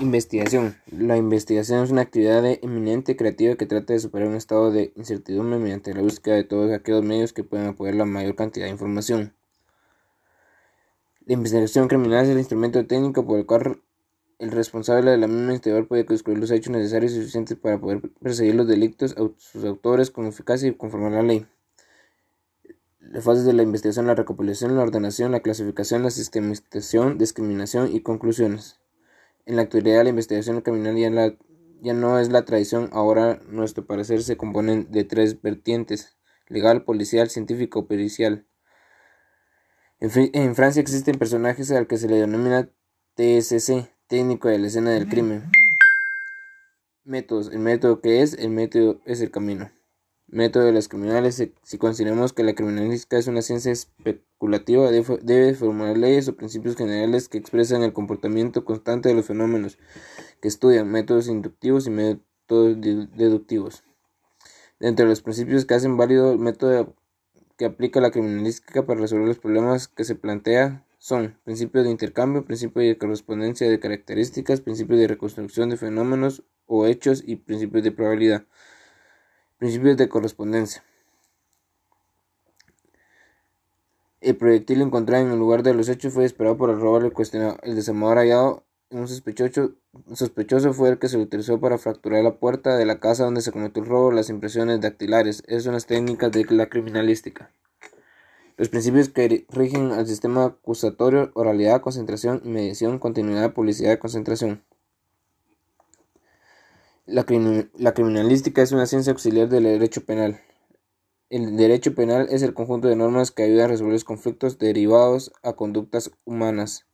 Investigación. La investigación es una actividad eminente creativa que trata de superar un estado de incertidumbre mediante la búsqueda de todos aquellos medios que puedan apoyar la mayor cantidad de información. La investigación criminal es el instrumento técnico por el cual el responsable de la misma investigador puede descubrir los hechos necesarios y suficientes para poder perseguir los delitos, a sus autores con eficacia y conforme a la ley. Las fases de la investigación, la recopilación, la ordenación, la clasificación, la sistematización, discriminación y conclusiones. En la actualidad la investigación criminal ya, ya no es la tradición, ahora nuestro parecer se compone de tres vertientes, legal, policial, científico, pericial. En, en Francia existen personajes al que se le denomina TSC, técnico de la escena del crimen. Métodos. El método que es, el método es el camino. Método de los criminales. Si consideramos que la criminalística es una ciencia especulativa, debe formular leyes o principios generales que expresan el comportamiento constante de los fenómenos que estudian, métodos inductivos y métodos deductivos. Dentro de los principios que hacen válido el método que aplica la criminalística para resolver los problemas que se plantea son principios de intercambio, principios de correspondencia de características, principios de reconstrucción de fenómenos o hechos y principios de probabilidad. Principios de correspondencia. El proyectil encontrado en el lugar de los hechos fue disparado por el robo del cuestionado. El desarmador hallado en un sospechoso, sospechoso fue el que se utilizó para fracturar la puerta de la casa donde se cometió el robo. Las impresiones dactilares. Esas son las técnicas de la criminalística. Los principios que rigen al sistema acusatorio, oralidad, concentración y mediación, continuidad, publicidad concentración. La, criminalística es una ciencia auxiliar del derecho penal. El derecho penal es el conjunto de normas que ayudan a resolver los conflictos derivados a conductas humanas.